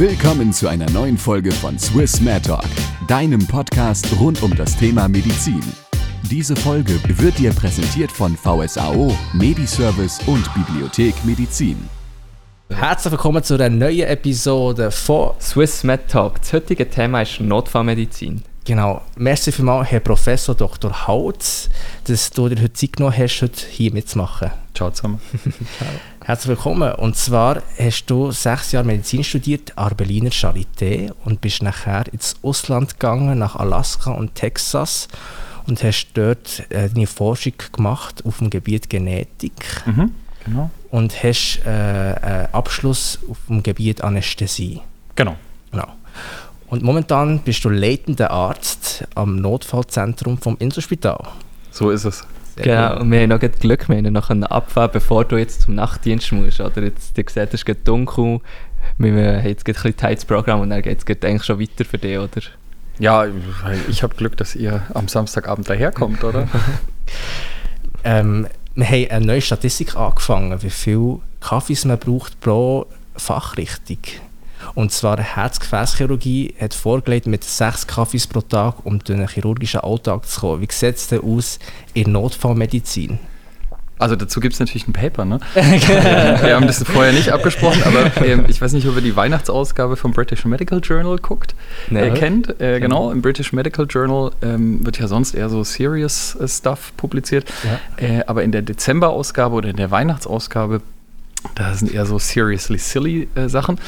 Willkommen zu einer neuen Folge von Swiss Mad Talk, deinem Podcast rund um das Thema Medizin. Diese Folge wird dir präsentiert von VSAO, Mediservice und Bibliothek Medizin. Herzlich willkommen zu einer neuen Episode von Swiss Med Talk. Das heutige Thema ist Notfallmedizin. Genau. Merci vielmals, Herr Professor Dr. Hautz, dass du dir heute Zeit genommen hast, heute hier mitzumachen. Ciao zusammen. Herzlich willkommen. Und zwar hast du sechs Jahre Medizin studiert an Berliner Charité und bist nachher ins Ausland gegangen, nach Alaska und Texas und hast dort äh, deine Forschung gemacht auf dem Gebiet Genetik. Mhm, genau. Und hast äh, einen Abschluss auf dem Gebiet Anästhesie. Genau. Genau. Und momentan bist du leitender Arzt am Notfallzentrum vom Inselspital. So ist es. Sehr genau, und wir haben noch Glück, wir haben noch abfahren, bevor du jetzt zum Nachtdienst musst. Oder jetzt, du siehst, es ist dunkel, wir haben jetzt ein bisschen tightes Programm und dann geht es eigentlich schon weiter für dich, oder? Ja, ich habe Glück, dass ihr am Samstagabend daherkommt, oder? ähm, wir haben eine neue Statistik angefangen, wie viel Kaffees man braucht pro Fachrichtung. Und zwar Herz-Gefäßchirurgie hat vorgelegt mit sechs Kaffees pro Tag, um durch einen chirurgischen Alltag zu kommen. Wie sieht es denn aus in Notfallmedizin? Also dazu gibt es natürlich ein Paper, ne? wir haben das vorher nicht abgesprochen, aber ähm, ich weiß nicht, ob ihr die Weihnachtsausgabe vom British Medical Journal guckt, nee. äh, kennt. Äh, genau, im British Medical Journal ähm, wird ja sonst eher so Serious äh, Stuff publiziert. Ja. Äh, aber in der Dezemberausgabe oder in der Weihnachtsausgabe da sind eher so seriously silly äh, Sachen.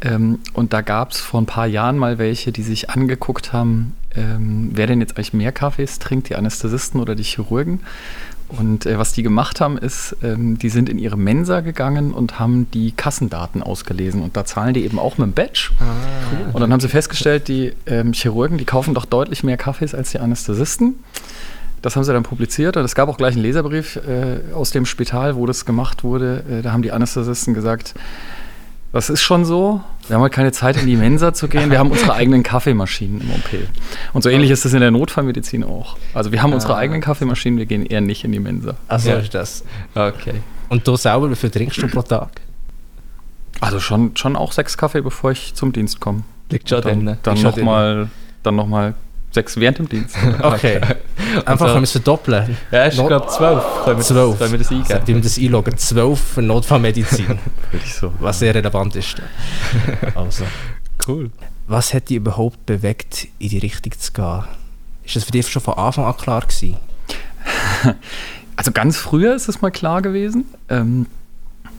Ähm, und da gab es vor ein paar Jahren mal welche, die sich angeguckt haben, ähm, wer denn jetzt eigentlich mehr Kaffees trinkt, die Anästhesisten oder die Chirurgen. Und äh, was die gemacht haben, ist, ähm, die sind in ihre Mensa gegangen und haben die Kassendaten ausgelesen. Und da zahlen die eben auch mit dem Badge. Ah, cool. Und dann haben sie festgestellt, die ähm, Chirurgen, die kaufen doch deutlich mehr Kaffees als die Anästhesisten. Das haben sie dann publiziert und es gab auch gleich einen Leserbrief äh, aus dem Spital, wo das gemacht wurde. Äh, da haben die Anästhesisten gesagt, das ist schon so. Wir haben halt keine Zeit, in die Mensa zu gehen. Wir haben unsere eigenen Kaffeemaschinen im OP. Und so ähnlich ist es in der Notfallmedizin auch. Also wir haben unsere ah. eigenen Kaffeemaschinen, wir gehen eher nicht in die Mensa. Also ja. ist das. Okay. Und du selber, wie viel trinkst du pro Tag? Also schon, schon auch sechs Kaffee, bevor ich zum Dienst komme. Liegt schon dann, drin. Ne? Dann nochmal noch sechs während dem Dienst. Okay. Einfach können wir es verdoppeln. Ja, ich glaube zwölf. Können wir, zwölf. Das, können wir das eingeben? Können wir das einloggen? Zwölf für Notfallmedizin. So. Was sehr relevant ist. Also. Cool. Was hat dich überhaupt bewegt, in die Richtung zu gehen? Ist das für dich schon von Anfang an klar gewesen? Also ganz früher ist es mal klar gewesen. Ähm,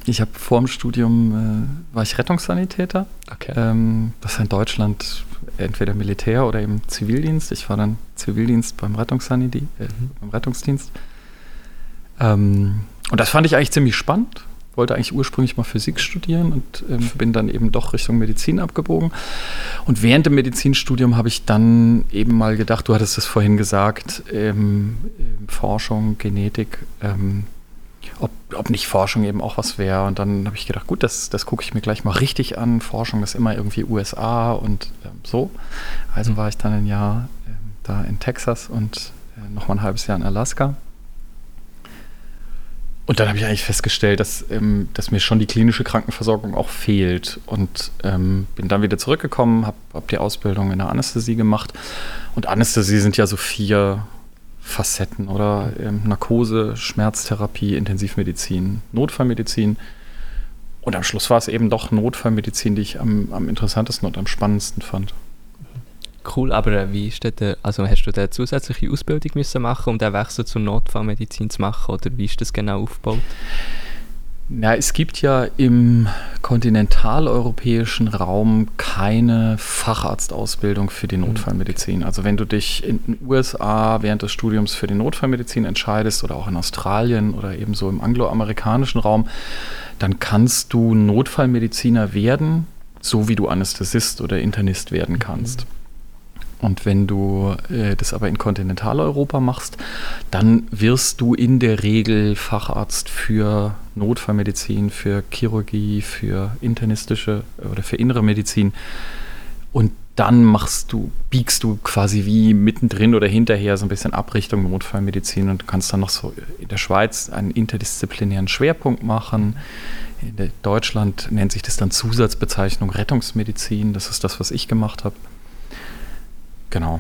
ich habe vor dem Studium äh, war ich Rettungssanitäter. Okay. Ähm, das ist in Deutschland entweder Militär oder eben Zivildienst. Ich war dann Zivildienst beim, Rettungssanity, äh, mhm. beim Rettungsdienst. Ähm, und das fand ich eigentlich ziemlich spannend. Wollte eigentlich ursprünglich mal Physik studieren und ähm, bin dann eben doch Richtung Medizin abgebogen. Und während dem Medizinstudium habe ich dann eben mal gedacht, du hattest es vorhin gesagt, ähm, Forschung, Genetik, ähm, ob, ob nicht Forschung eben auch was wäre. Und dann habe ich gedacht, gut, das, das gucke ich mir gleich mal richtig an. Forschung ist immer irgendwie USA und ähm, so. Also mhm. war ich dann ein Jahr äh, da in Texas und äh, noch mal ein halbes Jahr in Alaska. Und dann habe ich eigentlich festgestellt, dass, ähm, dass mir schon die klinische Krankenversorgung auch fehlt. Und ähm, bin dann wieder zurückgekommen, habe hab die Ausbildung in der Anästhesie gemacht. Und Anästhesie sind ja so vier Facetten oder ähm, Narkose, Schmerztherapie, Intensivmedizin, Notfallmedizin. Und am Schluss war es eben doch Notfallmedizin, die ich am, am interessantesten und am spannendsten fand. Cool, aber äh, wie ist das, also hast du da zusätzliche Ausbildung müssen machen, um den Wechsel zur Notfallmedizin zu machen oder wie ist das genau aufgebaut? Na, es gibt ja im kontinentaleuropäischen Raum keine Facharztausbildung für die hm, Notfallmedizin. Also wenn du dich in den USA während des Studiums für die Notfallmedizin entscheidest oder auch in Australien oder ebenso im angloamerikanischen Raum, dann kannst du Notfallmediziner werden, so wie du Anästhesist oder Internist werden kannst. Mhm. Und wenn du äh, das aber in Kontinentaleuropa machst, dann wirst du in der Regel Facharzt für Notfallmedizin, für Chirurgie, für internistische oder für innere Medizin. Und dann machst du, biegst du quasi wie mittendrin oder hinterher so ein bisschen Abrichtung Notfallmedizin und kannst dann noch so in der Schweiz einen interdisziplinären Schwerpunkt machen. In Deutschland nennt sich das dann Zusatzbezeichnung Rettungsmedizin. Das ist das, was ich gemacht habe. Genau.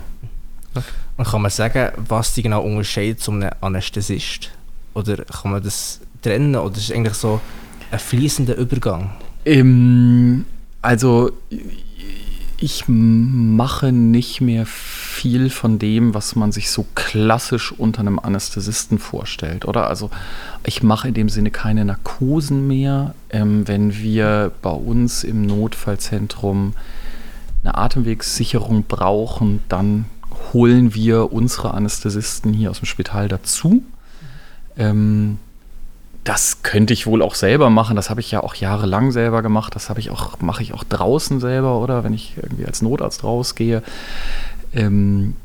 Und kann man sagen, was die genau unterscheidet zum Anästhesist? Oder kann man das trennen? Oder ist es eigentlich so ein fließender Übergang? Ähm, also ich mache nicht mehr viel von dem, was man sich so klassisch unter einem Anästhesisten vorstellt, oder? Also ich mache in dem Sinne keine Narkosen mehr. Ähm, wenn wir bei uns im Notfallzentrum eine Atemwegssicherung brauchen, dann holen wir unsere Anästhesisten hier aus dem Spital dazu. Ähm, das könnte ich wohl auch selber machen. Das habe ich ja auch jahrelang selber gemacht. Das habe ich auch, mache ich auch draußen selber, oder wenn ich irgendwie als Notarzt rausgehe. Ähm,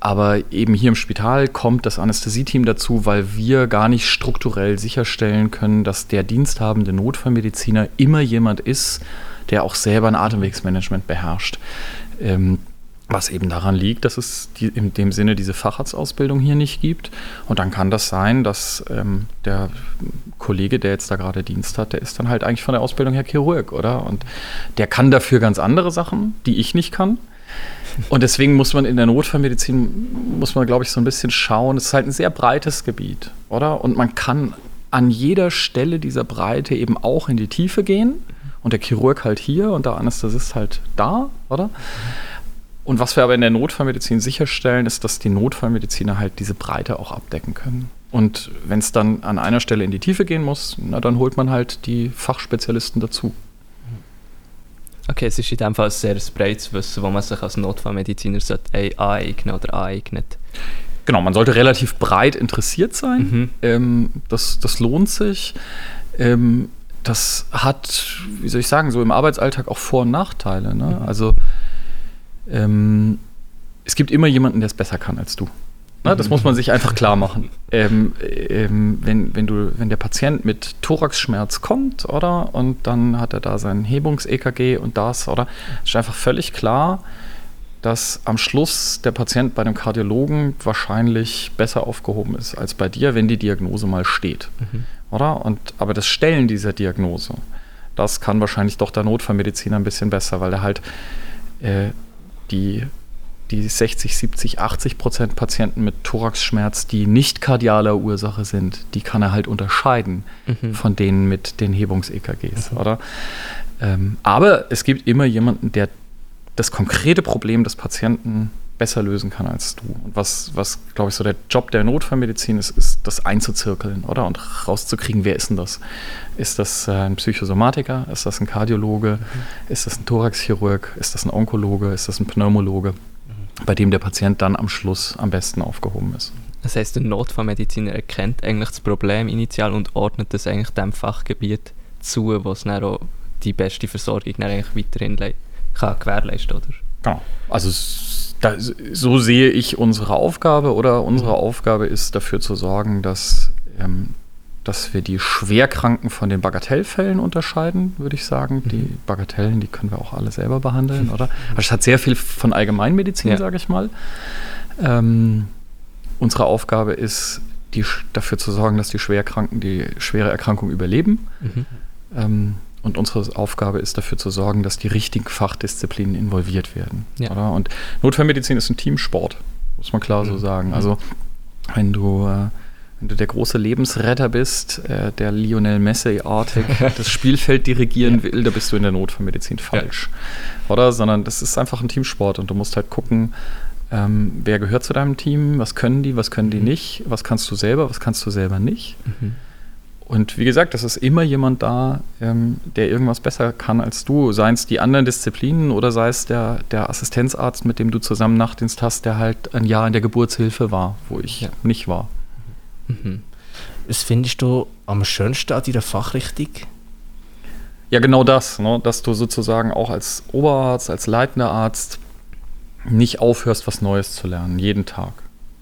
aber eben hier im Spital kommt das Anästhesieteam dazu, weil wir gar nicht strukturell sicherstellen können, dass der diensthabende Notfallmediziner immer jemand ist, der auch selber ein Atemwegsmanagement beherrscht. Ähm, was eben daran liegt, dass es die, in dem Sinne diese Facharztausbildung hier nicht gibt. Und dann kann das sein, dass ähm, der Kollege, der jetzt da gerade Dienst hat, der ist dann halt eigentlich von der Ausbildung her Chirurg, oder? Und der kann dafür ganz andere Sachen, die ich nicht kann. Und deswegen muss man in der Notfallmedizin, muss man, glaube ich, so ein bisschen schauen. Es ist halt ein sehr breites Gebiet, oder? Und man kann an jeder Stelle dieser Breite eben auch in die Tiefe gehen. Und der Chirurg halt hier und der Anästhesist halt da, oder? Und was wir aber in der Notfallmedizin sicherstellen, ist, dass die Notfallmediziner halt diese Breite auch abdecken können. Und wenn es dann an einer Stelle in die Tiefe gehen muss, na, dann holt man halt die Fachspezialisten dazu. Okay, es ist in dem Fall ein sehr breites Wissen, wo man sich als Notfallmediziner aneignen oder aneignet. Genau, man sollte relativ breit interessiert sein. Mhm. Ähm, das, das lohnt sich. Ähm, das hat, wie soll ich sagen, so im Arbeitsalltag auch Vor- und Nachteile. Ne? Mhm. Also ähm, es gibt immer jemanden, der es besser kann als du. Na, das muss man sich einfach klar machen. Ähm, ähm, wenn, wenn, du, wenn der Patient mit Thoraxschmerz kommt, oder? Und dann hat er da sein Hebungs-EKG und das, oder? Ist einfach völlig klar, dass am Schluss der Patient bei einem Kardiologen wahrscheinlich besser aufgehoben ist als bei dir, wenn die Diagnose mal steht. Mhm. Oder? Und, aber das Stellen dieser Diagnose, das kann wahrscheinlich doch der Notfallmediziner ein bisschen besser, weil er halt äh, die, die 60, 70, 80 Prozent Patienten mit Thoraxschmerz, die nicht kardialer Ursache sind, die kann er halt unterscheiden mhm. von denen mit den Hebungs-EKGs, mhm. oder? Ähm, aber es gibt immer jemanden, der das konkrete Problem des Patienten besser lösen kann als du. Und was, was glaube ich, so der Job der Notfallmedizin ist, ist das einzuzirkeln, oder? Und rauszukriegen, wer ist denn das? Ist das äh, ein Psychosomatiker? Ist das ein Kardiologe? Mhm. Ist das ein Thoraxchirurg? Ist das ein Onkologe? Ist das ein Pneumologe? Mhm. Bei dem der Patient dann am Schluss am besten aufgehoben ist. Das heißt, der Notfallmediziner erkennt eigentlich das Problem initial und ordnet das eigentlich dem Fachgebiet zu, was dann auch die beste Versorgung dann eigentlich weiterhin kann gewährleisten, oder? Genau. Also da, so sehe ich unsere Aufgabe oder unsere mhm. Aufgabe ist dafür zu sorgen, dass, ähm, dass wir die Schwerkranken von den Bagatellfällen unterscheiden, würde ich sagen. Mhm. Die Bagatellen, die können wir auch alle selber behandeln, oder? Also es hat sehr viel von Allgemeinmedizin, ja. sage ich mal. Ähm, unsere Aufgabe ist, die, dafür zu sorgen, dass die Schwerkranken die schwere Erkrankung überleben. Mhm. Ähm, und unsere Aufgabe ist dafür zu sorgen, dass die richtigen Fachdisziplinen involviert werden. Ja. Oder? Und Notfallmedizin ist ein Teamsport, muss man klar so mhm. sagen. Mhm. Also wenn du, äh, wenn du der große Lebensretter bist, äh, der Lionel Messi-artig das Spielfeld dirigieren ja. will, da bist du in der Notfallmedizin falsch. Ja. Oder? Sondern das ist einfach ein Teamsport und du musst halt gucken, ähm, wer gehört zu deinem Team, was können die, was können die mhm. nicht, was kannst du selber, was kannst du selber nicht. Mhm. Und wie gesagt, es ist immer jemand da, ähm, der irgendwas besser kann als du. Seien es die anderen Disziplinen oder sei es der, der Assistenzarzt, mit dem du zusammen Nachtdienst hast, der halt ein Jahr in der Geburtshilfe war, wo ich ja. nicht war. Mhm. Was findest du am schönsten an dieser Fachrichtung? Ja, genau das, ne? dass du sozusagen auch als Oberarzt, als leitender Arzt nicht aufhörst, was Neues zu lernen, jeden Tag.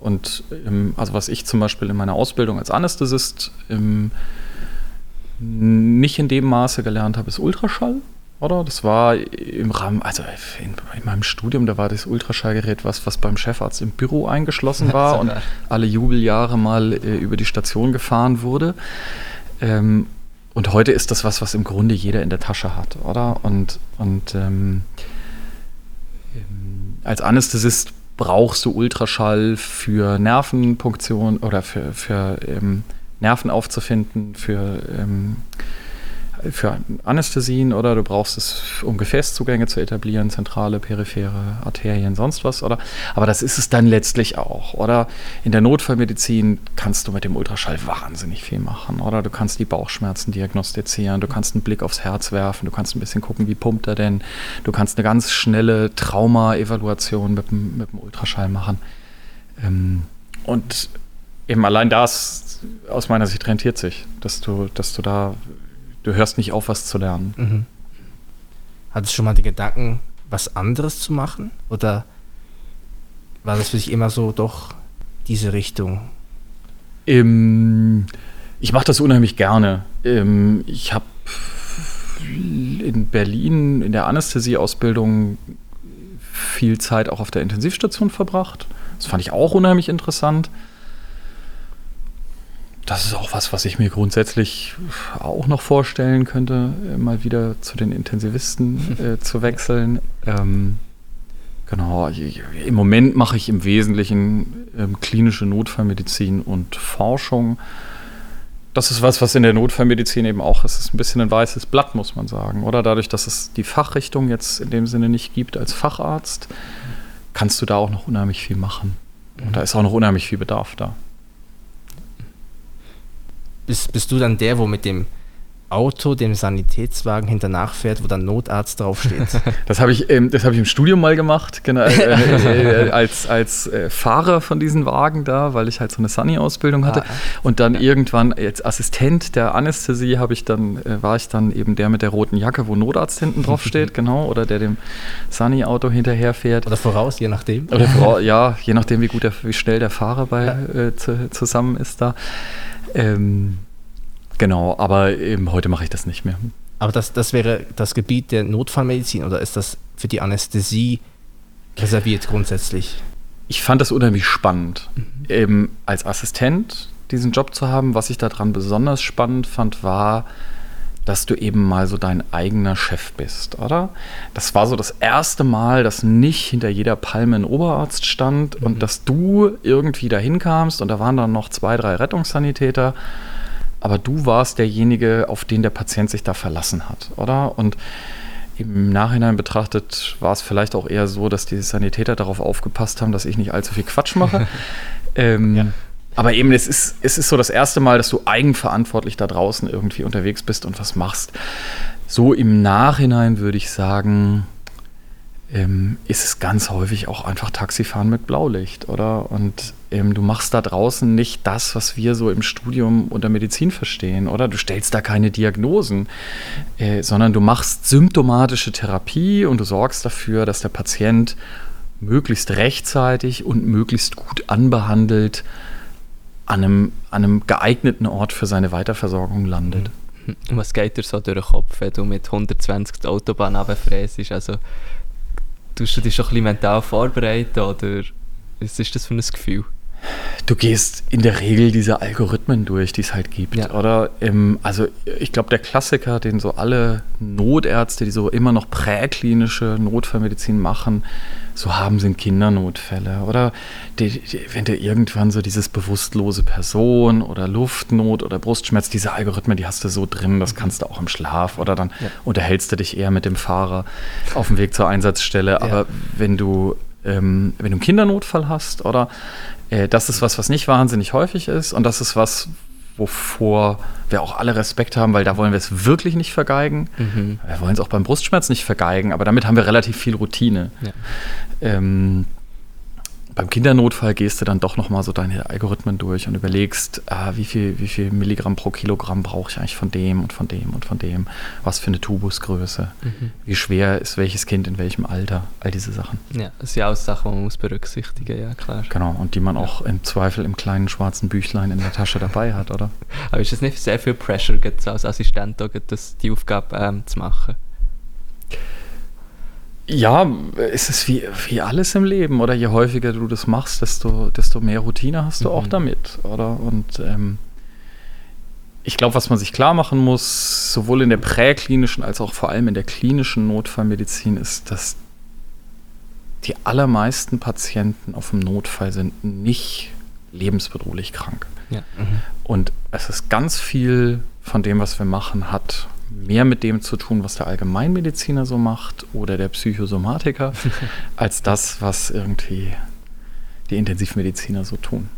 Und im, also was ich zum Beispiel in meiner Ausbildung als Anästhesist im, nicht in dem Maße gelernt habe, ist Ultraschall. oder? Das war im Rahmen, also in, in, meinem Studium, da war das Ultraschallgerät was, was beim Chefarzt im Büro eingeschlossen war und alle Jubeljahre mal äh, über die Station gefahren wurde. Ähm, und heute ist das was, was im Grunde jeder in der Tasche hat, oder? Und, und ähm, ähm als Anästhesist brauchst du Ultraschall für Nervenpunktion oder für, für ähm, Nerven aufzufinden, für ähm, für Anästhesien oder du brauchst es, um Gefäßzugänge zu etablieren, zentrale, periphere Arterien, sonst was, oder? Aber das ist es dann letztlich auch, oder? In der Notfallmedizin kannst du mit dem Ultraschall wahnsinnig viel machen, oder? Du kannst die Bauchschmerzen diagnostizieren, du kannst einen Blick aufs Herz werfen, du kannst ein bisschen gucken, wie pumpt er denn, du kannst eine ganz schnelle Trauma-Evaluation mit, mit dem Ultraschall machen. Ähm, und eben allein das aus meiner Sicht rentiert sich, dass du, dass du da du hörst nicht auf, was zu lernen. Mhm. Hattest du schon mal die Gedanken, was anderes zu machen? Oder war das für dich immer so doch diese Richtung? Ähm, ich mache das unheimlich gerne. Ähm, ich habe in Berlin in der Anästhesieausbildung viel Zeit auch auf der Intensivstation verbracht. Das fand ich auch unheimlich interessant das ist auch was, was ich mir grundsätzlich auch noch vorstellen könnte, mal wieder zu den Intensivisten äh, zu wechseln. Ähm, genau, im Moment mache ich im Wesentlichen ähm, klinische Notfallmedizin und Forschung. Das ist was, was in der Notfallmedizin eben auch ist. Es ist ein bisschen ein weißes Blatt, muss man sagen. Oder dadurch, dass es die Fachrichtung jetzt in dem Sinne nicht gibt als Facharzt, kannst du da auch noch unheimlich viel machen. Und da ist auch noch unheimlich viel Bedarf da bist, bist du dann der, wo mit dem Auto dem Sanitätswagen hinternach fährt, wo dann Notarzt draufsteht. Das habe ich, ähm, hab ich im Studium mal gemacht, genau, äh, äh, äh, als, als äh, Fahrer von diesen Wagen da, weil ich halt so eine Sunny-Ausbildung hatte. Ah, und dann ja. irgendwann als Assistent der Anästhesie habe ich dann, äh, war ich dann eben der mit der roten Jacke, wo Notarzt hinten drauf steht, genau, oder der dem Sunny-Auto hinterherfährt. Oder voraus, je nachdem. Oder ja, je nachdem, wie gut der, wie schnell der Fahrer bei, ja. Äh, zu, zusammen ist da. Ähm, genau, aber eben heute mache ich das nicht mehr. Aber das, das wäre das Gebiet der Notfallmedizin oder ist das für die Anästhesie reserviert grundsätzlich? Ich fand das unheimlich spannend, mhm. eben als Assistent diesen Job zu haben. Was ich daran besonders spannend fand, war, dass du eben mal so dein eigener Chef bist, oder? Das war so das erste Mal, dass nicht hinter jeder Palme ein Oberarzt stand mhm. und dass du irgendwie dahin kamst und da waren dann noch zwei, drei Rettungssanitäter, aber du warst derjenige, auf den der Patient sich da verlassen hat, oder? Und im Nachhinein betrachtet war es vielleicht auch eher so, dass die Sanitäter darauf aufgepasst haben, dass ich nicht allzu viel Quatsch mache. ähm, ja. Aber eben, es ist, es ist so das erste Mal, dass du eigenverantwortlich da draußen irgendwie unterwegs bist und was machst. So im Nachhinein würde ich sagen, ähm, ist es ganz häufig auch einfach Taxifahren mit Blaulicht, oder? Und ähm, du machst da draußen nicht das, was wir so im Studium unter Medizin verstehen, oder? Du stellst da keine Diagnosen, äh, sondern du machst symptomatische Therapie und du sorgst dafür, dass der Patient möglichst rechtzeitig und möglichst gut anbehandelt an einem, an einem geeigneten Ort für seine Weiterversorgung landet. Was geht dir so durch den Kopf, wenn du mit 120 die Autobahn runterfrässt? Also, tust du dich schon ein bisschen mental vorbereiten oder was ist das für ein Gefühl? Du gehst in der Regel diese Algorithmen durch, die es halt gibt, ja. oder? Im, also ich glaube, der Klassiker, den so alle Notärzte, die so immer noch präklinische Notfallmedizin machen, so haben, sind Kindernotfälle. Oder die, die, wenn du irgendwann so dieses bewusstlose Person oder Luftnot oder Brustschmerz, diese Algorithmen, die hast du so drin, das kannst du auch im Schlaf. Oder dann ja. unterhältst du dich eher mit dem Fahrer auf dem Weg zur Einsatzstelle. Ja. Aber wenn du ähm, wenn du einen Kindernotfall hast, oder äh, das ist was, was nicht wahnsinnig häufig ist und das ist was, wovor wir auch alle Respekt haben, weil da wollen wir es wirklich nicht vergeigen. Mhm. Wir wollen es auch beim Brustschmerz nicht vergeigen, aber damit haben wir relativ viel Routine. Ja. Ähm, beim Kindernotfall gehst du dann doch nochmal so deine Algorithmen durch und überlegst, ah, wie, viel, wie viel Milligramm pro Kilogramm brauche ich eigentlich von dem und von dem und von dem, was für eine Tubusgröße, mhm. wie schwer ist welches Kind in welchem Alter, all diese Sachen. Ja, das sind ja auch Sachen, die man muss berücksichtigen, ja klar. Genau, und die man ja. auch im Zweifel im kleinen schwarzen Büchlein in der Tasche dabei hat, oder? Aber ist das nicht sehr viel Pressure als Assistent, das, die Aufgabe ähm, zu machen? Ja, es ist wie, wie alles im Leben, oder je häufiger du das machst, desto, desto mehr Routine hast du mhm. auch damit, oder? Und ähm, ich glaube, was man sich klar machen muss, sowohl in der präklinischen als auch vor allem in der klinischen Notfallmedizin, ist, dass die allermeisten Patienten auf dem Notfall sind nicht lebensbedrohlich krank. Ja. Mhm. Und es ist ganz viel von dem, was wir machen, hat mehr mit dem zu tun, was der Allgemeinmediziner so macht oder der Psychosomatiker, als das, was irgendwie die Intensivmediziner so tun.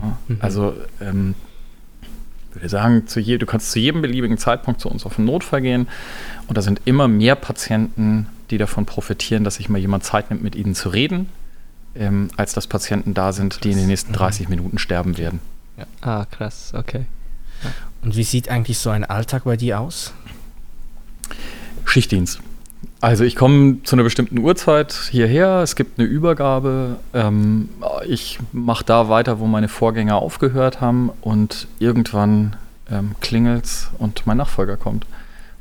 Ja? Mhm. Also ähm, würde sagen, zu je, du kannst zu jedem beliebigen Zeitpunkt zu uns auf den Notfall gehen und da sind immer mehr Patienten, die davon profitieren, dass sich mal jemand Zeit nimmt, mit ihnen zu reden, ähm, als dass Patienten da sind, die in den nächsten 30 mhm. Minuten sterben werden. Ja. Ah, krass, okay. Ja. Und wie sieht eigentlich so ein Alltag bei dir aus? Schichtdienst. Also ich komme zu einer bestimmten Uhrzeit hierher, es gibt eine Übergabe, ähm, ich mache da weiter, wo meine Vorgänger aufgehört haben und irgendwann ähm, klingelt es und mein Nachfolger kommt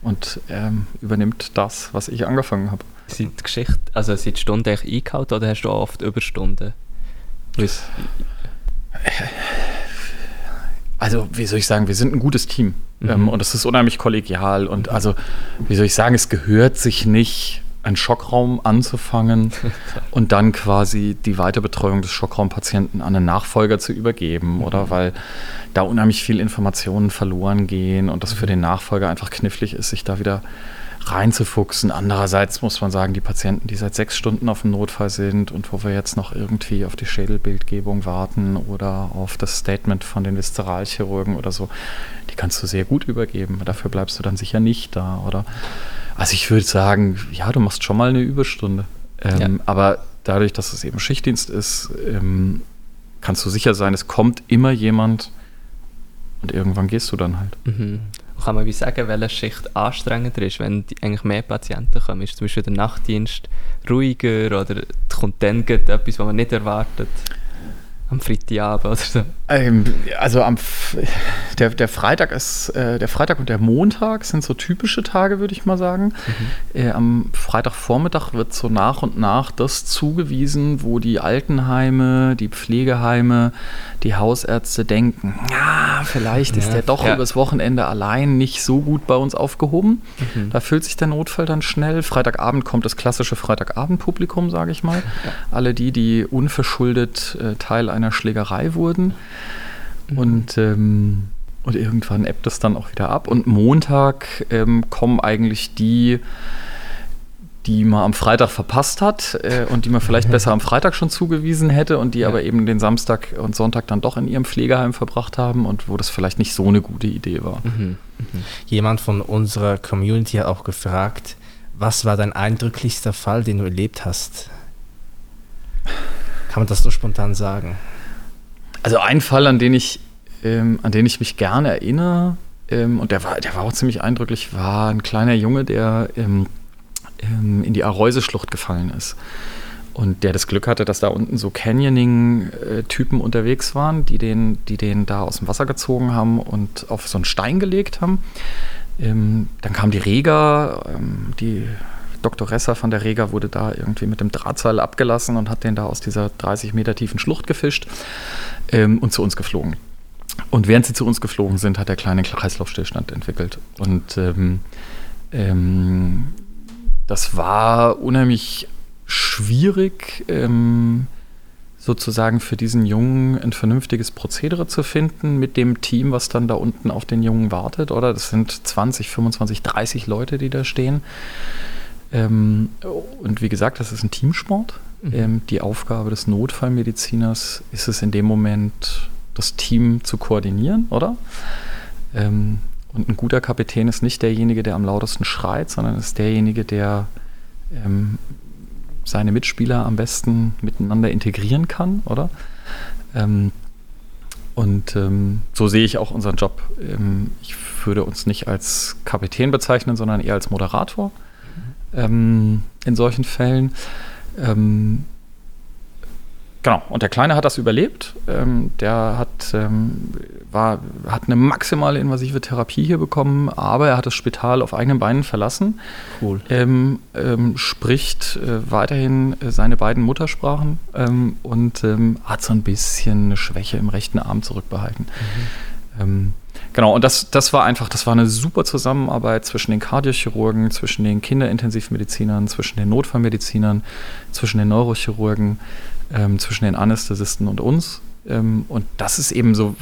und ähm, übernimmt das, was ich angefangen habe. Sind die Geschichte, also sind die Stunden eingehalten oder hast du oft Überstunden? also wie soll ich sagen, wir sind ein gutes Team mhm. ähm, und es ist unheimlich kollegial und also wie soll ich sagen, es gehört sich nicht, einen Schockraum anzufangen und dann quasi die Weiterbetreuung des Schockraumpatienten an einen Nachfolger zu übergeben mhm. oder weil da unheimlich viel Informationen verloren gehen und das für den Nachfolger einfach knifflig ist, sich da wieder reinzufuchsen. Andererseits muss man sagen, die Patienten, die seit sechs Stunden auf dem Notfall sind und wo wir jetzt noch irgendwie auf die Schädelbildgebung warten oder auf das Statement von den Viszeralchirurgen oder so, die kannst du sehr gut übergeben. Dafür bleibst du dann sicher nicht da, oder? Also ich würde sagen, ja, du machst schon mal eine Überstunde. Ähm, ja. Aber dadurch, dass es eben Schichtdienst ist, ähm, kannst du sicher sein, es kommt immer jemand und irgendwann gehst du dann halt. Mhm kann man wie sagen, welche Schicht anstrengender ist, wenn die, eigentlich mehr Patienten kommen? Ist zum Beispiel der Nachtdienst ruhiger oder kommt dann etwas, was man nicht erwartet? am Freitagabend oder so? Ähm, also am der, der Freitag ist äh, der Freitag und der Montag sind so typische Tage, würde ich mal sagen. Mhm. Äh, am Freitagvormittag wird so nach und nach das zugewiesen, wo die Altenheime, die Pflegeheime, die Hausärzte denken, ja, vielleicht ja, ist der doch ja. übers Wochenende allein nicht so gut bei uns aufgehoben. Mhm. Da füllt sich der Notfall dann schnell. Freitagabend kommt das klassische Freitagabendpublikum, sage ich mal. Ja. Alle die, die unverschuldet äh, Teil einer Schlägerei wurden. Mhm. Und, ähm, und irgendwann ebbt es dann auch wieder ab. Und Montag ähm, kommen eigentlich die, die man am Freitag verpasst hat äh, und die man vielleicht besser am Freitag schon zugewiesen hätte und die ja. aber eben den Samstag und Sonntag dann doch in ihrem Pflegeheim verbracht haben und wo das vielleicht nicht so eine gute Idee war. Mhm. Mhm. Jemand von unserer Community hat auch gefragt, was war dein eindrücklichster Fall, den du erlebt hast? Kann man das so spontan sagen? Also ein Fall, an den ich, ähm, an den ich mich gerne erinnere, ähm, und der war, der war auch ziemlich eindrücklich, war ein kleiner Junge, der ähm, ähm in die Areuse-Schlucht gefallen ist. Und der das Glück hatte, dass da unten so Canyoning-Typen unterwegs waren, die den, die den da aus dem Wasser gezogen haben und auf so einen Stein gelegt haben. Ähm, dann kam die Rega, ähm, die. Resser von der Rega wurde da irgendwie mit dem Drahtseil abgelassen und hat den da aus dieser 30 Meter tiefen Schlucht gefischt ähm, und zu uns geflogen. Und während sie zu uns geflogen sind, hat der kleine Kreislaufstillstand entwickelt. Und ähm, ähm, das war unheimlich schwierig, ähm, sozusagen für diesen Jungen ein vernünftiges Prozedere zu finden mit dem Team, was dann da unten auf den Jungen wartet. Oder das sind 20, 25, 30 Leute, die da stehen. Ähm, und wie gesagt, das ist ein Teamsport. Mhm. Ähm, die Aufgabe des Notfallmediziners ist es in dem Moment, das Team zu koordinieren, oder? Ähm, und ein guter Kapitän ist nicht derjenige, der am lautesten schreit, sondern ist derjenige, der ähm, seine Mitspieler am besten miteinander integrieren kann, oder? Ähm, und ähm, so sehe ich auch unseren Job. Ähm, ich würde uns nicht als Kapitän bezeichnen, sondern eher als Moderator ähm, in solchen Fällen. Genau, und der Kleine hat das überlebt. Ähm, der hat, ähm, war, hat eine maximale invasive Therapie hier bekommen, aber er hat das Spital auf eigenen Beinen verlassen. Cool. Ähm, ähm spricht äh, weiterhin äh, seine beiden Muttersprachen ähm, und ähm, hat so ein bisschen eine Schwäche im rechten Arm zurückbehalten. Mhm. Genau, und das, das war einfach, das war eine super Zusammenarbeit zwischen den Kardiochirurgen, zwischen den Kinderintensivmedizinern, zwischen den Notfallmedizinern, zwischen den Neurochirurgen ähm, zwischen den Anästhesisten und uns. Ähm, und das ist eben so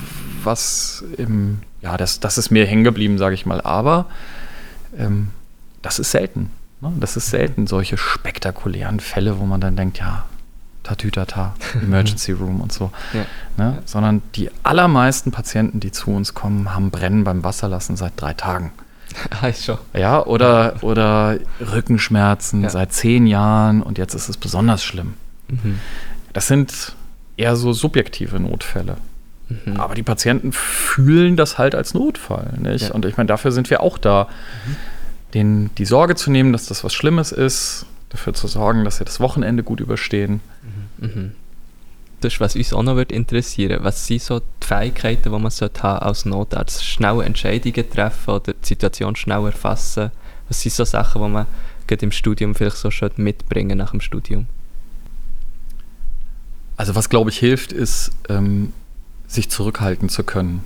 was, im, ja, das, das ist mir hängen geblieben, sage ich mal. Aber ähm, das ist selten. Ne? Das ist selten, solche spektakulären Fälle, wo man dann denkt, ja, Tatütata, Emergency Room und so. Ja. Ne? Sondern die allermeisten Patienten, die zu uns kommen, haben Brennen beim Wasserlassen seit drei Tagen. schon. Ja, oder, oder Rückenschmerzen ja. seit zehn Jahren und jetzt ist es besonders schlimm. Mhm. Das sind eher so subjektive Notfälle. Mhm. Aber die Patienten fühlen das halt als Notfall. Nicht? Ja. Und ich meine, dafür sind wir auch da, mhm. denen die Sorge zu nehmen, dass das was Schlimmes ist, dafür zu sorgen, dass sie das Wochenende gut überstehen. Mhm. mhm. Das ist, was uns auch noch wird interessieren Was sind so die Fähigkeiten, die man sollte haben als Notarzt? Schnelle Entscheidungen treffen oder die Situation schnell erfassen? Was sind so Sachen, die man im Studium vielleicht so mitbringen nach dem Studium? Also was, glaube ich, hilft, ist, ähm, sich zurückhalten zu können.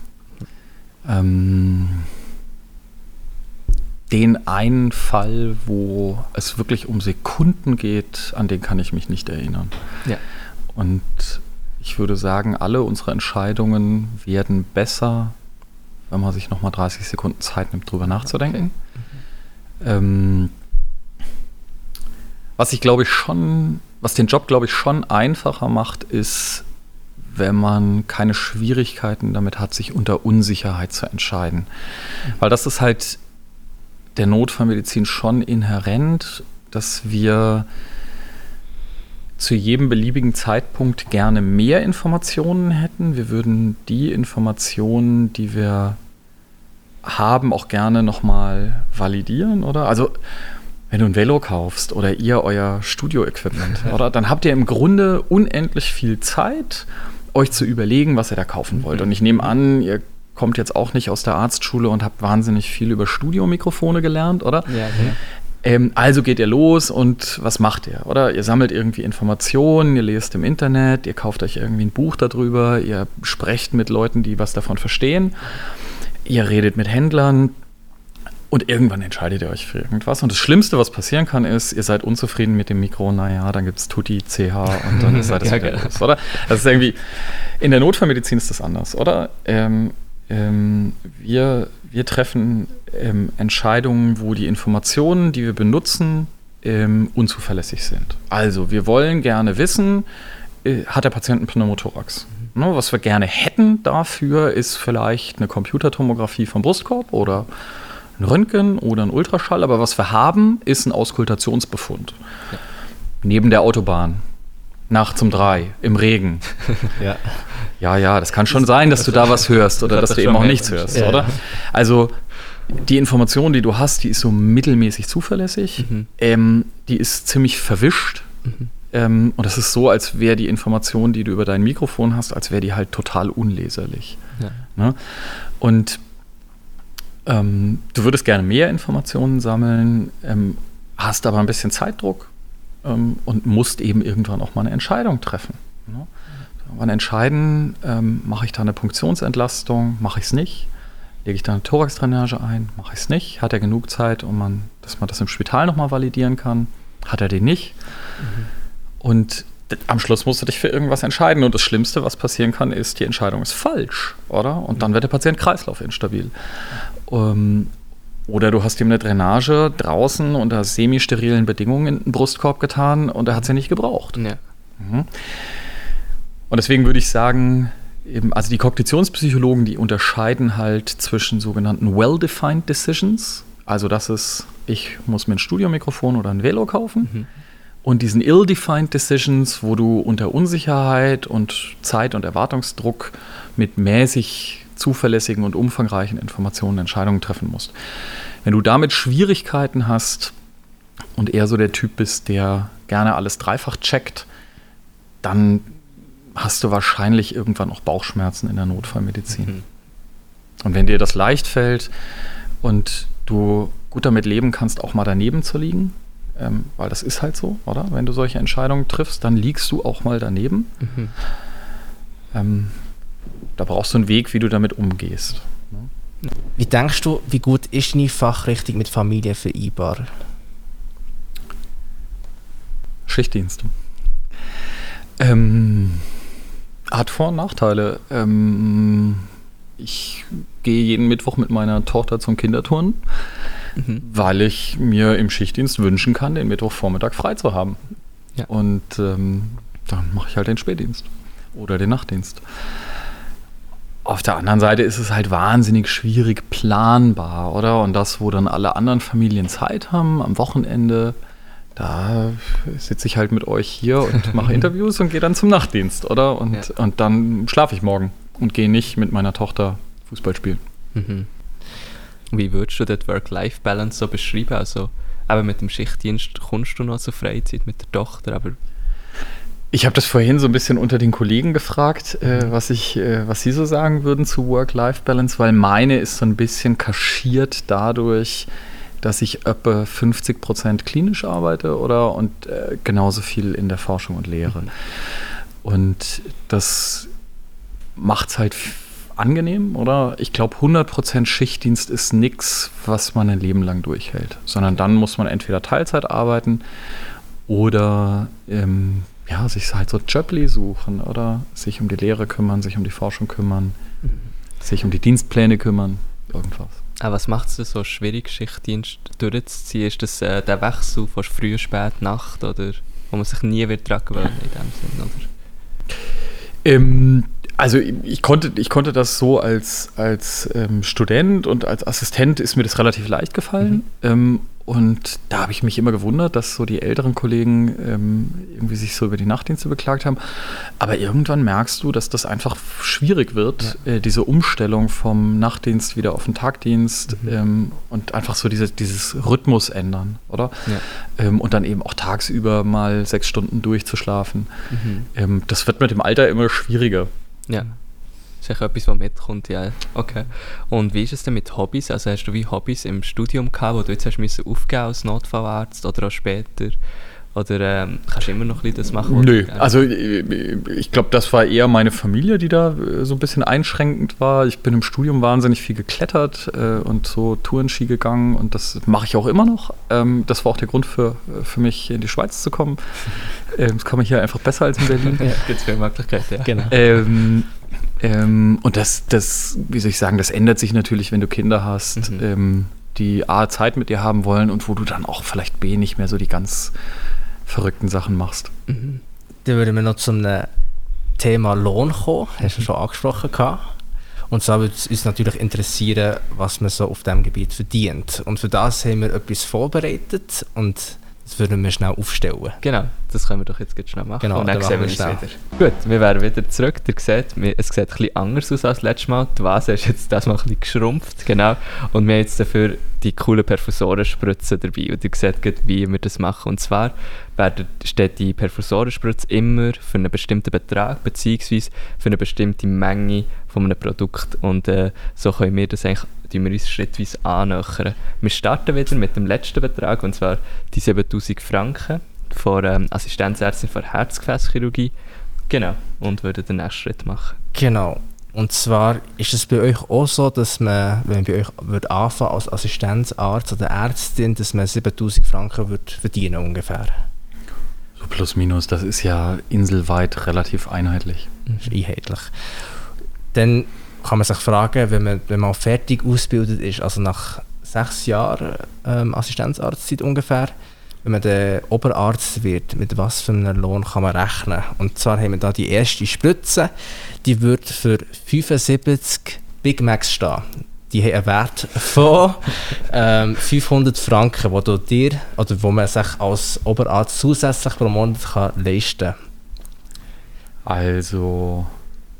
Ähm, den einen Fall, wo es wirklich um Sekunden geht, an den kann ich mich nicht erinnern. Ja. Und ich würde sagen, alle unsere Entscheidungen werden besser, wenn man sich nochmal 30 Sekunden Zeit nimmt, drüber nachzudenken. Okay. Ähm, was ich glaube ich schon was den Job, glaube ich, schon einfacher macht, ist, wenn man keine Schwierigkeiten damit hat, sich unter Unsicherheit zu entscheiden. Weil das ist halt der Notfallmedizin schon inhärent, dass wir zu jedem beliebigen Zeitpunkt gerne mehr Informationen hätten. Wir würden die Informationen, die wir haben, auch gerne nochmal validieren, oder? Also wenn du ein Velo kaufst oder ihr euer Studio-Equipment, oder dann habt ihr im Grunde unendlich viel Zeit, euch zu überlegen, was ihr da kaufen wollt. Und ich nehme an, ihr kommt jetzt auch nicht aus der Arztschule und habt wahnsinnig viel über Studiomikrofone gelernt, oder? Ja, ja. Ähm, also geht ihr los und was macht ihr, oder? Ihr sammelt irgendwie Informationen, ihr lest im Internet, ihr kauft euch irgendwie ein Buch darüber, ihr sprecht mit Leuten, die was davon verstehen, ihr redet mit Händlern, und irgendwann entscheidet ihr euch für irgendwas. Und das Schlimmste, was passieren kann, ist, ihr seid unzufrieden mit dem Mikro, naja, dann gibt es Tutti, CH und dann ist das ja, wieder los, oder? Das ist irgendwie, in der Notfallmedizin ist das anders, oder? Ähm, ähm, wir, wir treffen ähm, Entscheidungen, wo die Informationen, die wir benutzen, ähm, unzuverlässig sind. Also, wir wollen gerne wissen, äh, hat der Patient einen Pneumothorax? Mhm. Ne, was wir gerne hätten dafür, ist vielleicht eine Computertomographie vom Brustkorb oder ein Röntgen oder ein Ultraschall, aber was wir haben, ist ein Auskultationsbefund. Ja. Neben der Autobahn. Nachts um drei, im Regen. ja. ja, ja, das kann schon sein, dass du da was hörst oder das dass du eben auch nichts hörst, ja. oder? Also die Information, die du hast, die ist so mittelmäßig zuverlässig. Mhm. Ähm, die ist ziemlich verwischt. Mhm. Ähm, und das ist so, als wäre die Information, die du über dein Mikrofon hast, als wäre die halt total unleserlich. Ja. Ne? Und ähm, du würdest gerne mehr Informationen sammeln, ähm, hast aber ein bisschen Zeitdruck ähm, und musst eben irgendwann auch mal eine Entscheidung treffen. Ne? Wann entscheiden, ähm, mache ich da eine Punktionsentlastung, mache ich es nicht? Lege ich da eine Thoraxdrainage ein, mache ich es nicht? Hat er genug Zeit, um man, dass man das im Spital nochmal validieren kann? Hat er den nicht? Mhm. Und am Schluss musst du dich für irgendwas entscheiden. Und das Schlimmste, was passieren kann, ist, die Entscheidung ist falsch, oder? Und dann wird der Patient kreislaufinstabil. Ähm, oder du hast ihm eine Drainage draußen unter semi-sterilen Bedingungen in den Brustkorb getan und er hat sie nicht gebraucht. Ja. Mhm. Und deswegen würde ich sagen, eben, also die Kognitionspsychologen, die unterscheiden halt zwischen sogenannten well-defined decisions, also das ist, ich muss mir ein Studiomikrofon oder ein Velo kaufen, mhm. Und diesen ill-defined decisions, wo du unter Unsicherheit und Zeit- und Erwartungsdruck mit mäßig zuverlässigen und umfangreichen Informationen Entscheidungen treffen musst. Wenn du damit Schwierigkeiten hast und eher so der Typ bist, der gerne alles dreifach checkt, dann hast du wahrscheinlich irgendwann auch Bauchschmerzen in der Notfallmedizin. Mhm. Und wenn dir das leicht fällt und du gut damit leben kannst, auch mal daneben zu liegen, ähm, weil das ist halt so, oder? Wenn du solche Entscheidungen triffst, dann liegst du auch mal daneben. Mhm. Ähm, da brauchst du einen Weg, wie du damit umgehst. Ne? Wie denkst du, wie gut ist deine Fachrichtung mit Familie vereinbar? Schichtdienst. Ähm, hat Vor- und Nachteile. Ähm, ich gehe jeden Mittwoch mit meiner Tochter zum Kinderturnen, mhm. weil ich mir im Schichtdienst wünschen kann, den Mittwochvormittag frei zu haben. Ja. Und ähm, dann mache ich halt den Spätdienst oder den Nachtdienst. Auf der anderen Seite ist es halt wahnsinnig schwierig planbar, oder? Und das, wo dann alle anderen Familien Zeit haben, am Wochenende, da sitze ich halt mit euch hier und mache Interviews und gehe dann zum Nachtdienst, oder? Und, ja. und dann schlafe ich morgen und gehe nicht mit meiner Tochter Fußball spielen. Mhm. Wie würdest du die Work-Life-Balance so beschreiben? Also, aber mit dem Schichtdienst kommst du noch zur Freizeit mit der Tochter, aber ich habe das vorhin so ein bisschen unter den Kollegen gefragt, äh, was, ich, äh, was sie so sagen würden zu Work-Life-Balance, weil meine ist so ein bisschen kaschiert dadurch, dass ich etwa 50 Prozent klinisch arbeite oder und äh, genauso viel in der Forschung und Lehre. Mhm. Und das macht es halt angenehm, oder? Ich glaube, 100 Prozent Schichtdienst ist nichts, was man ein Leben lang durchhält, sondern dann muss man entweder Teilzeit arbeiten oder ähm, ja, sich halt so Jobli suchen oder sich um die Lehre kümmern, sich um die Forschung kümmern, mhm. sich um die Dienstpläne kümmern, irgendwas. Aber was macht es so schwierig, Schichtdienst durchzuziehen? Ist das äh, der Wechsel von früh, spät, Nacht oder wo man sich nie wird daran gewöhnen in dem Sinn, oder? Ähm, also ich konnte, ich konnte das so als, als ähm, Student und als Assistent ist mir das relativ leicht gefallen. Mhm. Ähm, und da habe ich mich immer gewundert, dass so die älteren Kollegen ähm, irgendwie sich so über die Nachtdienste beklagt haben. Aber irgendwann merkst du, dass das einfach schwierig wird, ja. äh, diese Umstellung vom Nachtdienst wieder auf den Tagdienst mhm. ähm, und einfach so diese, dieses Rhythmus ändern, oder? Ja. Ähm, und dann eben auch tagsüber mal sechs Stunden durchzuschlafen. Mhm. Ähm, das wird mit dem Alter immer schwieriger. Ja ist etwas, was mitkommt, ja. Okay. Und wie ist es denn mit Hobbys? Also hast du wie Hobbys im Studium gehabt, wo du jetzt hast aufgeben als Notfallarzt oder auch später? Oder ähm, kannst du immer noch ein das machen? Nö, also ich glaube, das war eher meine Familie, die da äh, so ein bisschen einschränkend war. Ich bin im Studium wahnsinnig viel geklettert äh, und so Tourenski gegangen und das mache ich auch immer noch. Ähm, das war auch der Grund für, für mich, in die Schweiz zu kommen. Ähm, das kann man hier einfach besser als in Berlin. ja, gibt es viele Möglichkeiten, ja. Genau. Ähm, ähm, und das, das, wie soll ich sagen, das ändert sich natürlich, wenn du Kinder hast, mhm. ähm, die A, Zeit mit dir haben wollen und wo du dann auch vielleicht B, nicht mehr so die ganz verrückten Sachen machst. Mhm. Dann würden wir noch zum Thema Lohn kommen, hast du schon angesprochen gehabt. Und zwar würde es uns natürlich interessieren, was man so auf diesem Gebiet verdient. Und für das haben wir etwas vorbereitet und das würden wir schnell aufstellen. Genau, das können wir doch jetzt schnell machen. Genau, und dann, dann sehen wir uns wieder. Gut, wir wären wieder zurück. Ihr seht, es sieht bisschen anders aus als letztes Mal. Die Vase ist jetzt das mal ein bisschen geschrumpft. Genau. Und wir haben jetzt dafür die coolen Perfusorenspritzen dabei. Und ihr seht, wie wir das machen. Und zwar steht die Perfusorenspritze immer für einen bestimmten Betrag beziehungsweise für eine bestimmte Menge von einem Produkt. Und äh, so können wir das eigentlich wir uns schrittweise annähern. Wir starten wieder mit dem letzten Betrag, und zwar die 7000 Franken von ähm, Assistenzärztin für Herzgefäßchirurgie. Genau, und würden den nächsten Schritt machen. Genau. Und zwar ist es bei euch auch so, dass man, wenn man bei euch wird anfangen als Assistenzarzt oder Ärztin, dass man 7000 Franken wird verdienen ungefähr? So plus minus, das ist ja inselweit relativ einheitlich. Ist einheitlich. Dann kann man sich fragen, wenn man, wenn man fertig ausgebildet ist, also nach sechs Jahren ähm, Assistenzarztzeit ungefähr, wenn man der Oberarzt wird, mit was für einem Lohn kann man rechnen? Und zwar haben wir da die erste Spritze, die wird für 75 Big Macs stehen. Die haben einen Wert von ähm, 500 Franken, wo du dir oder wo man sich als Oberarzt zusätzlich pro Monat kann leisten kann. Also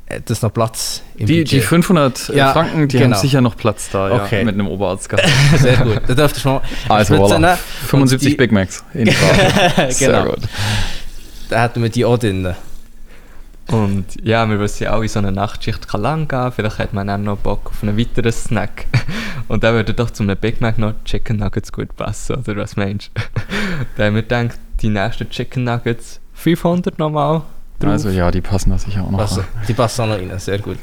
das ist noch Platz im die, Budget. Die 500 ja, Franken, die genau. haben sicher noch Platz da, okay. ja, mit einem Oberarztgast. Sehr gut, da dürfte ich mal Also voilà. 75 Big Macs in Sehr genau. gut. Da hätten wir die auch drin. Und ja, wir wissen ja alle, so eine Nachtschicht kann lang gehen, vielleicht hat man dann noch Bock auf einen weiteren Snack. Und dann würde doch zu einem Big Mac noch Chicken Nuggets gut passen, oder was meinst du? dann haben wir gedacht, die nächsten Chicken Nuggets 500 nochmal. Drauf. Also ja, die passen da sicher auch noch also, Die passen auch noch rein, sehr gut.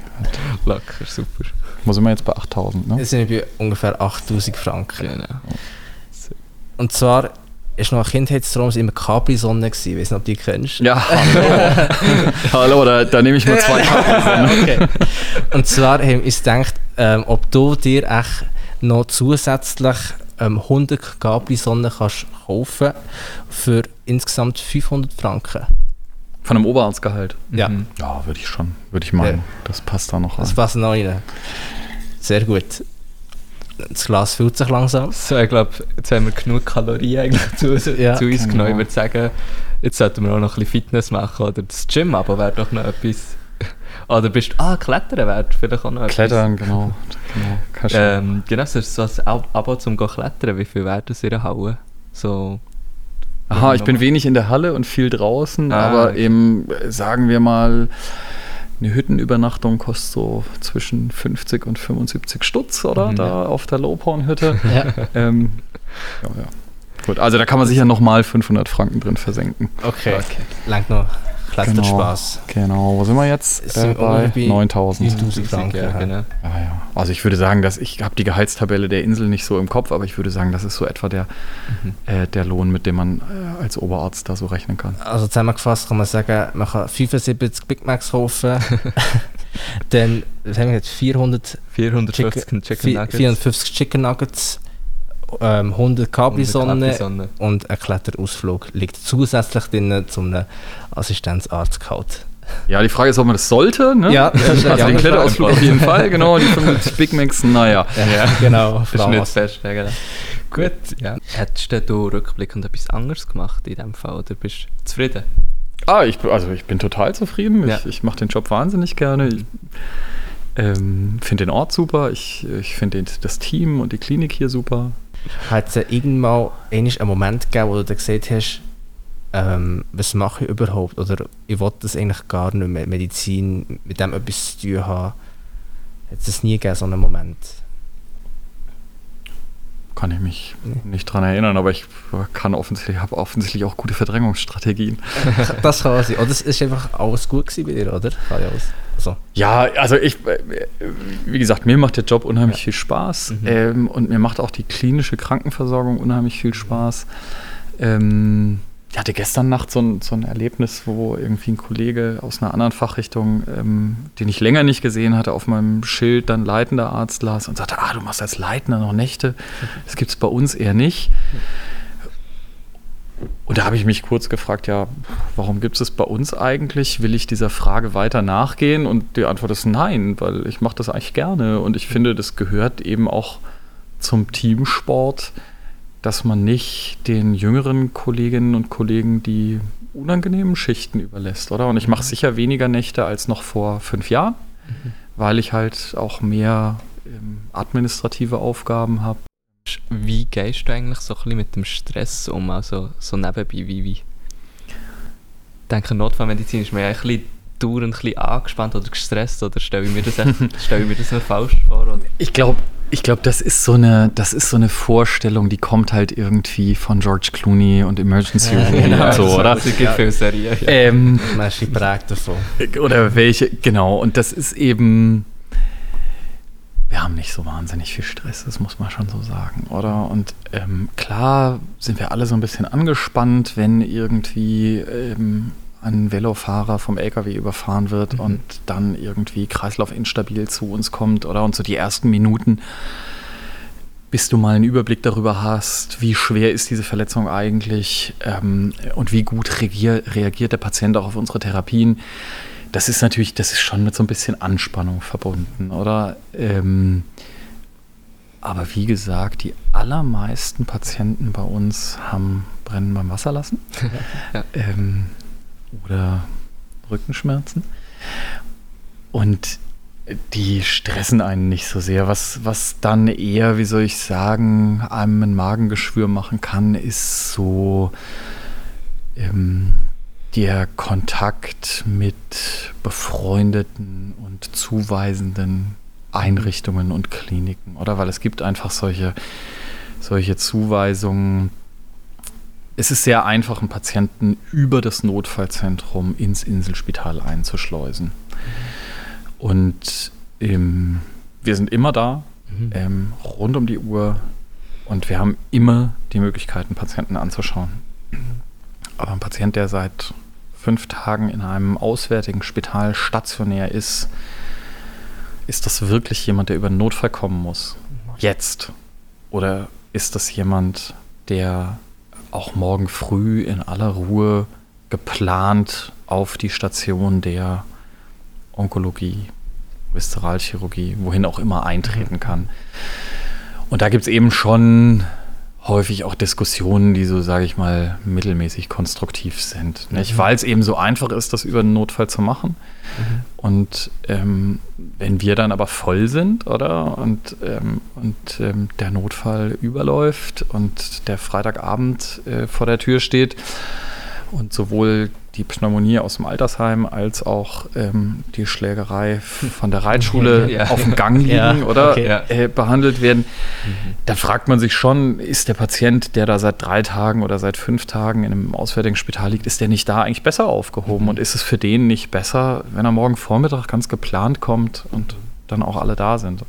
Locker, super. Wo sind wir jetzt bei 8000, ne? Jetzt sind wir bei ungefähr 8000 Franken. Genau. Und zwar ist noch ein Kindheitstraum immer Capri-Sonne gewesen. Ich weiß nicht, ob du die kennst. Ja, hallo. hallo, da, da, nehme ich mal zwei Capri-Sonne. okay. Und zwar haben wir uns gedacht, ähm, ob du dir echt noch zusätzlich ähm, 100 Capri-Sonne kannst kaufen für insgesamt 500 Franken. Von einem Oberarztgehalt? Ja. Mhm. Ja, würde ich schon, würde ich meinen. Ja. Das passt da noch rein. Das passt noch rein. Sehr gut das Glas füllt sich langsam. So, ich glaube, jetzt haben wir genug Kalorien eigentlich zu, ja, zu uns genau. genommen. Ich würde sagen, jetzt sollten wir auch noch ein bisschen Fitness machen oder das Gym, aber wäre doch noch etwas... Oder bist du... Ah, Klettern wäre vielleicht auch noch Klettern, etwas. genau. Genau, ähm, genau so, so ein Abo zum Klettern. Wie viel wäre das in der Halle? So... Aha, ich bin wenig in der Halle und viel draußen, ah, aber okay. eben, sagen wir mal eine Hüttenübernachtung kostet so zwischen 50 und 75 Stutz, oder? Mhm. Da auf der Lowporn-Hütte. ja. Ähm, ja, ja. Gut, also da kann man sicher nochmal 500 Franken drin versenken. Okay, okay. lang noch. Klasse genau, Spaß. Genau, wo sind wir jetzt? Äh, bei 9000. Franken. Ja, genau. ja, ja. Also ich würde sagen, dass ich habe die Gehaltstabelle der Insel nicht so im Kopf, aber ich würde sagen, das ist so etwa der, mhm. äh, der Lohn, mit dem man äh, als Oberarzt da so rechnen kann. Also zusammengefasst kann man sagen, man kann 75 Big Macs kaufen. Dann haben wir jetzt 400 450 Chicken, Chicken Nuggets. 450 Chicken Nuggets ähm, 100 Capri-Sonne und ein Kletterausflug liegt zusätzlich drin zum Assistenzarzt-Gehalt. Ja, die Frage ist, ob man das sollte. Ne? Ja, das ist also den Kletterausflug auf jeden Fall, genau. Die 50 Big Macs, naja. Ja, ja genau. Ist nicht fest, ja, genau. Gut, ja. Hättest du rückblickend etwas anderes gemacht in dem Fall oder bist du zufrieden? Ah, ich, also ich bin total zufrieden. Ja. Ich, ich mache den Job wahnsinnig gerne. Ich, ähm, finde den Ort super. Ich, ich finde das Team und die Klinik hier super. Hat es irgendwann einen Moment gegeben, wo du gesagt hast, ähm, was mache ich überhaupt? Oder ich wollte das eigentlich gar nicht mehr, Medizin, mit dem etwas zu tun haben. Hat es nie gegeben, so einen Moment? Kann ich mich nicht dran erinnern, aber ich kann offensichtlich, habe offensichtlich auch gute Verdrängungsstrategien. das kann sein. Oder es ist einfach alles gut gewesen bei dir, oder? Kann ja, alles. Also. ja, also ich, äh, wie gesagt, mir macht der Job unheimlich ja. viel Spaß mhm. ähm, und mir macht auch die klinische Krankenversorgung unheimlich viel Spaß. Ähm, ich hatte gestern Nacht so ein, so ein Erlebnis, wo irgendwie ein Kollege aus einer anderen Fachrichtung, ähm, den ich länger nicht gesehen hatte, auf meinem Schild dann leitender Arzt las und sagte, ah, du machst als Leitender noch Nächte. Das gibt es bei uns eher nicht. Und da habe ich mich kurz gefragt, ja, warum gibt es bei uns eigentlich? Will ich dieser Frage weiter nachgehen? Und die Antwort ist nein, weil ich mache das eigentlich gerne und ich finde, das gehört eben auch zum Teamsport dass man nicht den jüngeren Kolleginnen und Kollegen die unangenehmen Schichten überlässt, oder? Und ich mache mhm. sicher weniger Nächte als noch vor fünf Jahren, mhm. weil ich halt auch mehr ähm, administrative Aufgaben habe. Wie gehst du eigentlich so ein bisschen mit dem Stress um, also so nebenbei, wie, wie? Ich denke, Notfallmedizin ist mir ja ein bisschen dauernd ein bisschen angespannt oder gestresst, oder stelle ich mir das, stelle ich mir das falsch vor? Oder? Ich glaube, ich glaube, das ist so eine, das ist so eine Vorstellung, die kommt halt irgendwie von George Clooney und Emergency Room ja, genau, und so, oder? Das ist eine Serie. Ja. Ähm, Man ist geprägt davon. Oder welche, genau. Und das ist eben, wir haben nicht so wahnsinnig viel Stress, das muss man schon so sagen, oder? Und ähm, klar sind wir alle so ein bisschen angespannt, wenn irgendwie ähm, ein Velofahrer vom LKW überfahren wird mhm. und dann irgendwie kreislaufinstabil zu uns kommt oder und so die ersten Minuten, bis du mal einen Überblick darüber hast, wie schwer ist diese Verletzung eigentlich ähm, und wie gut reagier, reagiert der Patient auch auf unsere Therapien. Das ist natürlich, das ist schon mit so ein bisschen Anspannung verbunden, oder? Ähm, aber wie gesagt, die allermeisten Patienten bei uns haben Brennen beim Wasser lassen. ja. ähm, oder Rückenschmerzen. Und die stressen einen nicht so sehr. Was, was dann eher, wie soll ich sagen, einem ein Magengeschwür machen kann, ist so ähm, der Kontakt mit befreundeten und zuweisenden Einrichtungen und Kliniken, oder? Weil es gibt einfach solche, solche Zuweisungen. Es ist sehr einfach, einen Patienten über das Notfallzentrum ins Inselspital einzuschleusen. Und ähm, wir sind immer da, mhm. ähm, rund um die Uhr. Und wir haben immer die Möglichkeit, einen Patienten anzuschauen. Aber ein Patient, der seit fünf Tagen in einem auswärtigen Spital stationär ist, ist das wirklich jemand, der über einen Notfall kommen muss? Jetzt? Oder ist das jemand, der auch morgen früh in aller Ruhe geplant auf die Station der Onkologie, Viszeralchirurgie, wohin auch immer eintreten kann? Und da gibt es eben schon häufig auch Diskussionen, die so, sage ich mal, mittelmäßig konstruktiv sind. Nicht? Mhm. Weil es eben so einfach ist, das über einen Notfall zu machen. Mhm. Und ähm, wenn wir dann aber voll sind, oder? Und, ähm, und ähm, der Notfall überläuft und der Freitagabend äh, vor der Tür steht und sowohl die Pneumonie aus dem Altersheim als auch ähm, die Schlägerei von der Reitschule ja. auf dem Gang liegen ja, oder okay. äh, behandelt werden, mhm. dann fragt man sich schon, ist der Patient, der da seit drei Tagen oder seit fünf Tagen in einem auswärtigen Spital liegt, ist der nicht da eigentlich besser aufgehoben? Mhm. Und ist es für den nicht besser, wenn er morgen Vormittag ganz geplant kommt und dann auch alle da sind?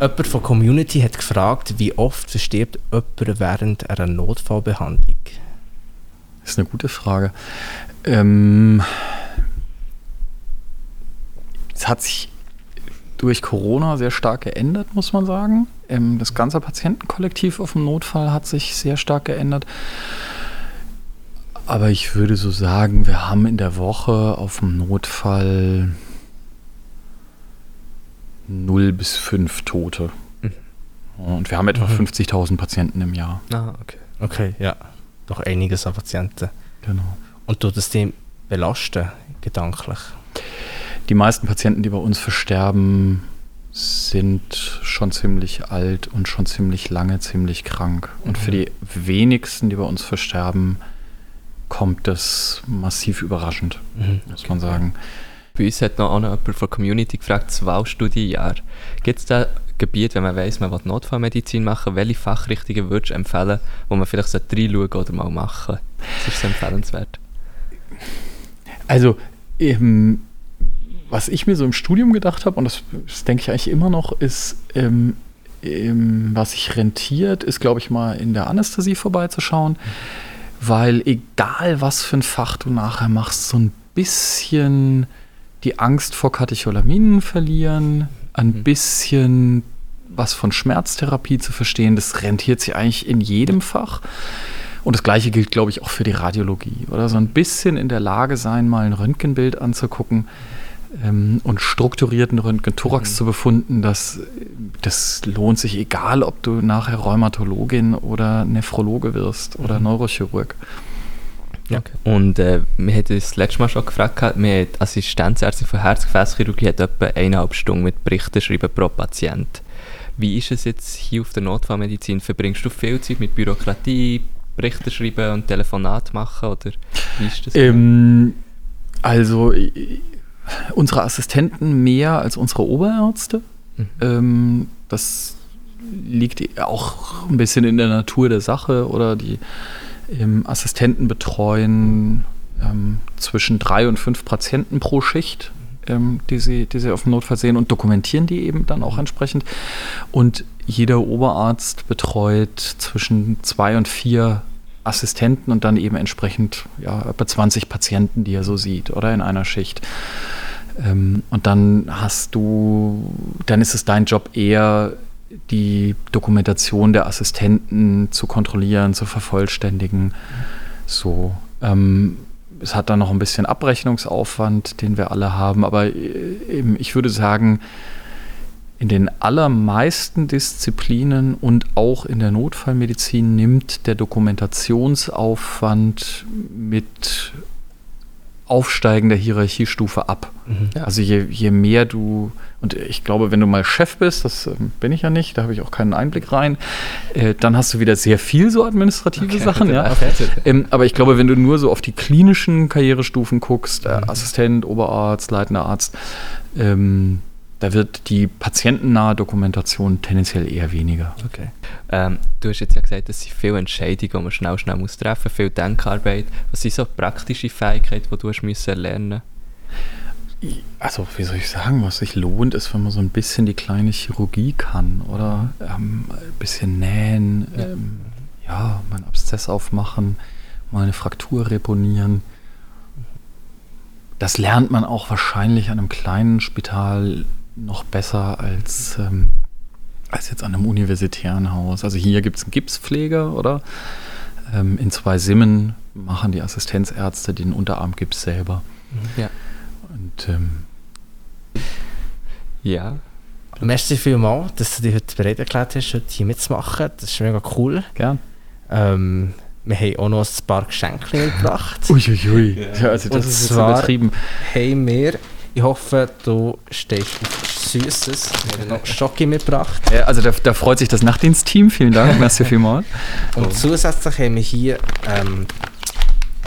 Jemand von Community hat gefragt, wie oft verstirbt jemand während einer Notfallbehandlung? Das ist eine gute Frage. Ähm, es hat sich durch Corona sehr stark geändert, muss man sagen. Ähm, das ganze Patientenkollektiv auf dem Notfall hat sich sehr stark geändert. Aber ich würde so sagen, wir haben in der Woche auf dem Notfall 0 bis 5 Tote. Mhm. Und wir haben etwa mhm. 50.000 Patienten im Jahr. Ah, okay. Okay, ja. Doch einiges an Patienten. Genau. Und tut es dem belasten, gedanklich? Die meisten Patienten, die bei uns versterben, sind schon ziemlich alt und schon ziemlich lange ziemlich krank. Und mhm. für die wenigsten, die bei uns versterben, kommt das massiv überraschend, mhm. muss man sagen. Bei uns hat noch jemand von der Community gefragt, das Wahlstudienjahr. Gibt es da Gebiet, wenn man weiß, man will Notfallmedizin machen, welche Fachrichtungen würdest du empfehlen, wo man vielleicht reinschauen oder mal machen? Das ist so empfehlenswert. Also, ähm, was ich mir so im Studium gedacht habe, und das, das, denke ich eigentlich immer noch, ist, ähm, ähm, was sich rentiert, ist, glaube ich, mal in der Anästhesie vorbeizuschauen, weil egal was für ein Fach du nachher machst, so ein bisschen die Angst vor Katecholaminen verlieren, ein mhm. bisschen was von Schmerztherapie zu verstehen, das rentiert sich eigentlich in jedem Fach. Und das Gleiche gilt, glaube ich, auch für die Radiologie. Oder so ein bisschen in der Lage sein, mal ein Röntgenbild anzugucken ähm, und strukturierten Röntgen-Thorax mhm. zu befunden. Das, das lohnt sich, egal ob du nachher Rheumatologin oder Nephrologe wirst oder mhm. Neurochirurg. Ja. Okay. Und äh, wir haben das letzte Mal schon gefragt, wir die Assistenzärztin für Herz-Gefäßchirurgie hat etwa eineinhalb Stunden mit Berichten schreiben pro Patient. Wie ist es jetzt hier auf der Notfallmedizin? Verbringst du viel Zeit mit Bürokratie, Berichte schreiben und Telefonat machen oder wie ist das? Ähm, also unsere Assistenten mehr als unsere Oberärzte. Mhm. Ähm, das liegt auch ein bisschen in der Natur der Sache oder die ähm, Assistenten betreuen ähm, zwischen drei und fünf Patienten pro Schicht, ähm, die, sie, die sie auf dem Notfall sehen und dokumentieren die eben dann auch entsprechend. Und jeder Oberarzt betreut zwischen zwei und vier Assistenten und dann eben entsprechend ja, etwa 20 Patienten, die er so sieht, oder in einer Schicht. Ähm, und dann hast du, dann ist es dein Job eher, die Dokumentation der Assistenten zu kontrollieren, zu vervollständigen. So. Ähm, es hat dann noch ein bisschen Abrechnungsaufwand, den wir alle haben, aber äh, eben, ich würde sagen, in den allermeisten Disziplinen und auch in der Notfallmedizin nimmt der Dokumentationsaufwand mit aufsteigender Hierarchiestufe ab. Mhm. Also je, je mehr du, und ich glaube, wenn du mal Chef bist, das äh, bin ich ja nicht, da habe ich auch keinen Einblick rein, äh, dann hast du wieder sehr viel so administrative okay, Sachen. Ja. Okay. Ähm, aber ich glaube, wenn du nur so auf die klinischen Karrierestufen guckst, äh, mhm. Assistent, Oberarzt, leitender Arzt, ähm, da wird die patientennahe Dokumentation tendenziell eher weniger. Okay. Ähm, du hast jetzt ja gesagt, es sind viele Entscheidungen, die man schnell, schnell muss treffen muss, viel Denkarbeit. Was sind so praktische Fähigkeiten, die du hast müssen lernen also, wie soll ich sagen, was sich lohnt, ist, wenn man so ein bisschen die kleine Chirurgie kann oder ähm, ein bisschen nähen, ja. Ähm, ja, mal einen Abszess aufmachen, mal eine Fraktur reponieren. Das lernt man auch wahrscheinlich an einem kleinen Spital noch besser als, ähm, als jetzt an einem universitären Haus. Also hier gibt es einen Gipspfleger, oder? Ähm, in zwei Simmen machen die Assistenzärzte den Unterarmgips selber. Ja. Und ähm, ja. Merci vielmals, dass du dich heute bereit erklärt hast, heute hier mitzumachen. Das ist mega cool. Gern. Ähm, wir haben auch noch ein paar Geschenke mitgebracht. Uiuiui. Ja. also das Und ist zwar übertrieben. haben wir ich hoffe, du stehst auf Süßes. Wir haben noch Schocke mitgebracht. Ja, also da, da, freut sich das Nachtdienstteam. Vielen Dank, merci vielmals. Und zusätzlich haben wir hier ähm,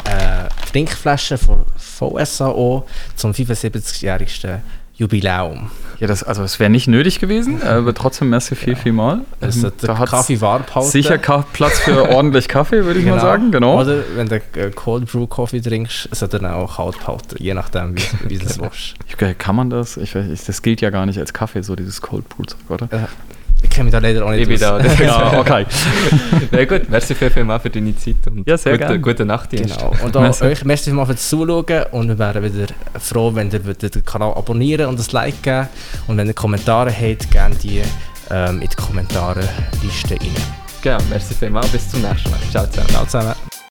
äh, Trinkflaschen von VSAO zum 75-jährigsten Jubiläum. Ja, das, also es wäre nicht nötig gewesen, aber trotzdem merci viel, viel mal. Also da Kaffee warm Sicher Platz für ordentlich Kaffee, würde ich genau. mal sagen, genau. Oder wenn du äh, Cold Brew Coffee trinkst, sollte dann auch kalt behalten, je nachdem, wie, wie du es willst. Kann man das? Ich weiß, das gilt ja gar nicht als Kaffee, so dieses Cold Brew, oder? Ja. Ich kenne mich da leider auch nicht ich aus. Da, ja, okay. ja gut, merci viel, viel mal für deine Zeit und ja, sehr gute, gute Nachtdienst. Genau. Und auch merci. euch merci mal fürs Zuschauen und wir wären wieder froh, wenn ihr den Kanal abonnieren und ein Like geben und wenn ihr Kommentare habt, gerne die ähm, in die Kommentare-Liste rein. Genau, merci vielmals, bis zum nächsten Mal. Ciao zusammen. Ciao zusammen.